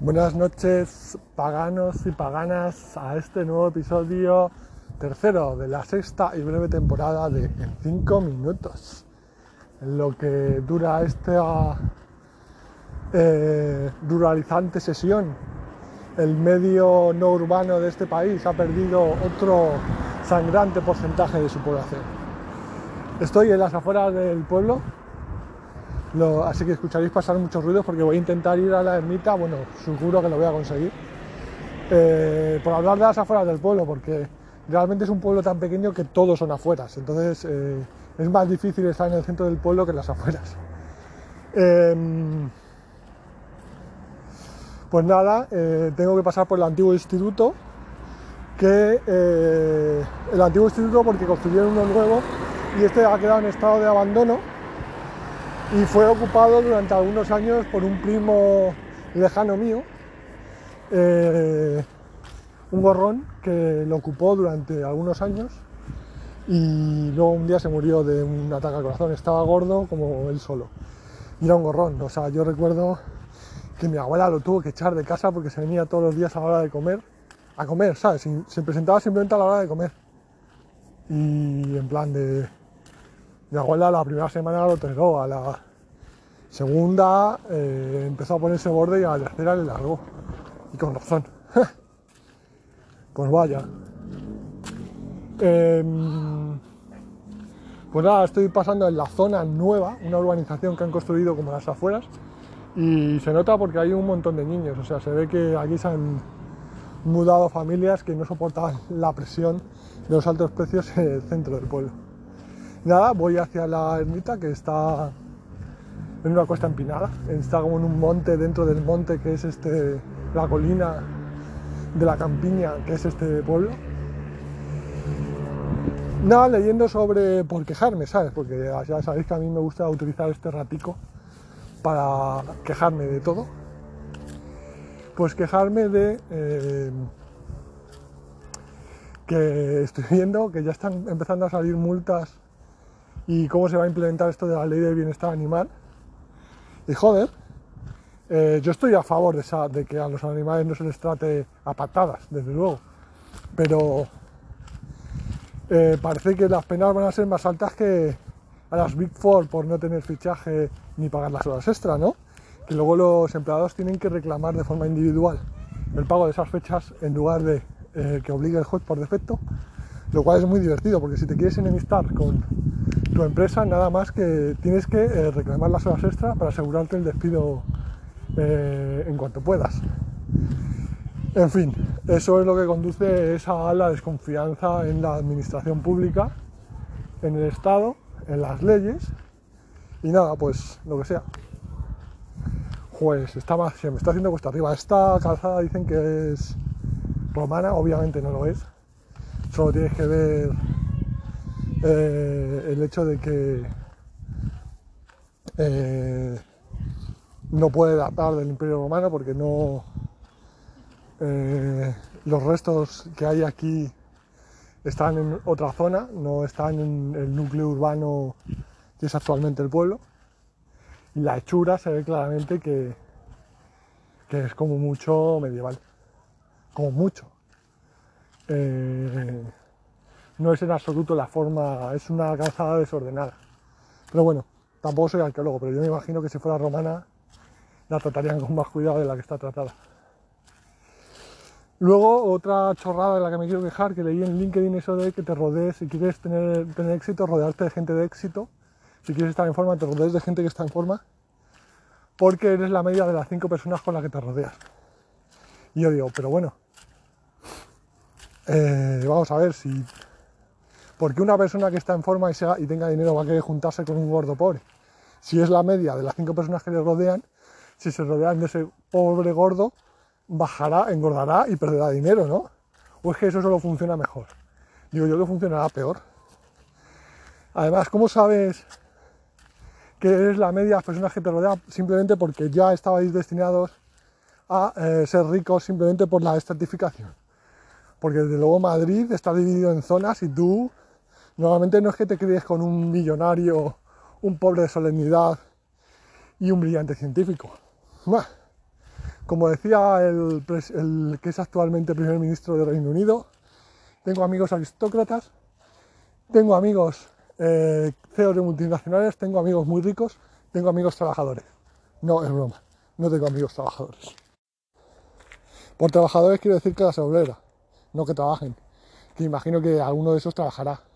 Buenas noches, paganos y paganas, a este nuevo episodio tercero de la sexta y breve temporada de En 5 minutos. En lo que dura esta eh, ruralizante sesión, el medio no urbano de este país ha perdido otro sangrante porcentaje de su población. Estoy en las afueras del pueblo, así que escucharéis pasar muchos ruidos porque voy a intentar ir a la ermita, bueno, seguro que lo voy a conseguir. Eh, por hablar de las afueras del pueblo, porque realmente es un pueblo tan pequeño que todos son afueras, entonces eh, es más difícil estar en el centro del pueblo que en las afueras. Em, pues nada, eh, tengo que pasar por el antiguo instituto, que el antiguo instituto porque construyeron uno nuevo y este ha quedado en estado de abandono y fue ocupado durante algunos años por un primo lejano mío, eh, un gorrón que lo ocupó durante algunos años y luego un día se murió de un ataque al corazón, estaba gordo como él solo. Y era un gorrón, o sea, yo recuerdo que mi abuela lo tuvo que echar de casa porque se venía todos los días a la hora de comer, a comer, ¿sabes? Se presentaba simplemente a la hora de comer. Y en plan de mi abuela la primera semana lo toleró, a la segunda eh, empezó a ponerse borde y a la tercera le largó. Y con razón. pues vaya. Em, pues nada, estoy pasando en la zona nueva, una urbanización que han construido como las afueras, y se nota porque hay un montón de niños, o sea, se ve que aquí se han mudado familias que no soportaban la presión de los altos precios en el centro del pueblo nada, voy hacia la ermita que está en una cuesta empinada, está como en un monte dentro del monte que es este, la colina de la campiña que es este pueblo. Nada, leyendo sobre por quejarme, ¿sabes? Porque ya sabéis que a mí me gusta utilizar este ratico para quejarme de todo. Pues quejarme de eh, que estoy viendo que ya están empezando a salir multas y cómo se va a implementar esto de la ley del bienestar animal. Y joder, eh, yo estoy a favor de, que a los animales no se les trate a patadas, desde luego. Pero eh, parece que las penas van a ser más altas que a las Big Four por no tener fichaje ni pagar las horas extra, ¿no? Que luego los empleados tienen que reclamar de forma individual el pago de esas fechas en lugar de eh, que obligue el juez por defecto, lo cual es muy divertido porque si te quieres enemistar con tu empresa nada más que tienes que eh, reclamar las horas extra para asegurarte el despido eh, en cuanto puedas. En fin, eso es lo que conduce a la desconfianza en la administración pública, en el Estado, en las leyes y nada, pues lo que sea. Pues está más, se me está haciendo cuesta arriba. Esta calzada dicen que es romana, obviamente no lo es. Solo tienes que ver eh, el hecho de que eh, no puede datar del Imperio Romano porque no eh, los restos que hay aquí están en otra zona, no están en el núcleo urbano que es actualmente el pueblo. Y la hechura se ve claramente que, que es como mucho medieval, como mucho no es en absoluto la forma, es una calzada desordenada. Pero bueno, tampoco soy arqueólogo, pero yo me imagino que si fuera romana la tratarían con más cuidado de la que está tratada. Luego, otra chorrada de la que me quiero quejar, que leí en LinkedIn eso de que te rodees, si quieres tener, tener éxito, rodearte de gente de éxito. Si quieres estar en forma, te rodees de gente que está en forma, porque eres la media de las cinco personas con las que te rodeas. Y yo digo, pero bueno, eh, vamos a ver si porque una persona que está en forma y, tenga dinero va a querer juntarse con un gordo pobre. Si es la media de las cinco personas que le rodean, si se rodean de ese pobre gordo, bajará, engordará y perderá dinero, ¿no? O es que eso solo funciona mejor. Digo yo que funcionará peor. Además, ¿cómo sabes que eres la media de las personas que te rodean? Simplemente porque ya estabais destinados a eh, ser ricos simplemente por la estratificación. Porque desde luego Madrid está dividido en zonas y tú Normalmente no es que te críes con un millonario, un pobre de solemnidad y un brillante científico. como decía el, que es actualmente primer ministro del Reino Unido, tengo amigos aristócratas, tengo amigos eh, CEOs de multinacionales, tengo amigos muy ricos, tengo amigos trabajadores. No, es broma, no tengo amigos trabajadores. Por trabajadores quiero decir que la obrera, no que trabajen, que imagino que alguno de esos trabajará.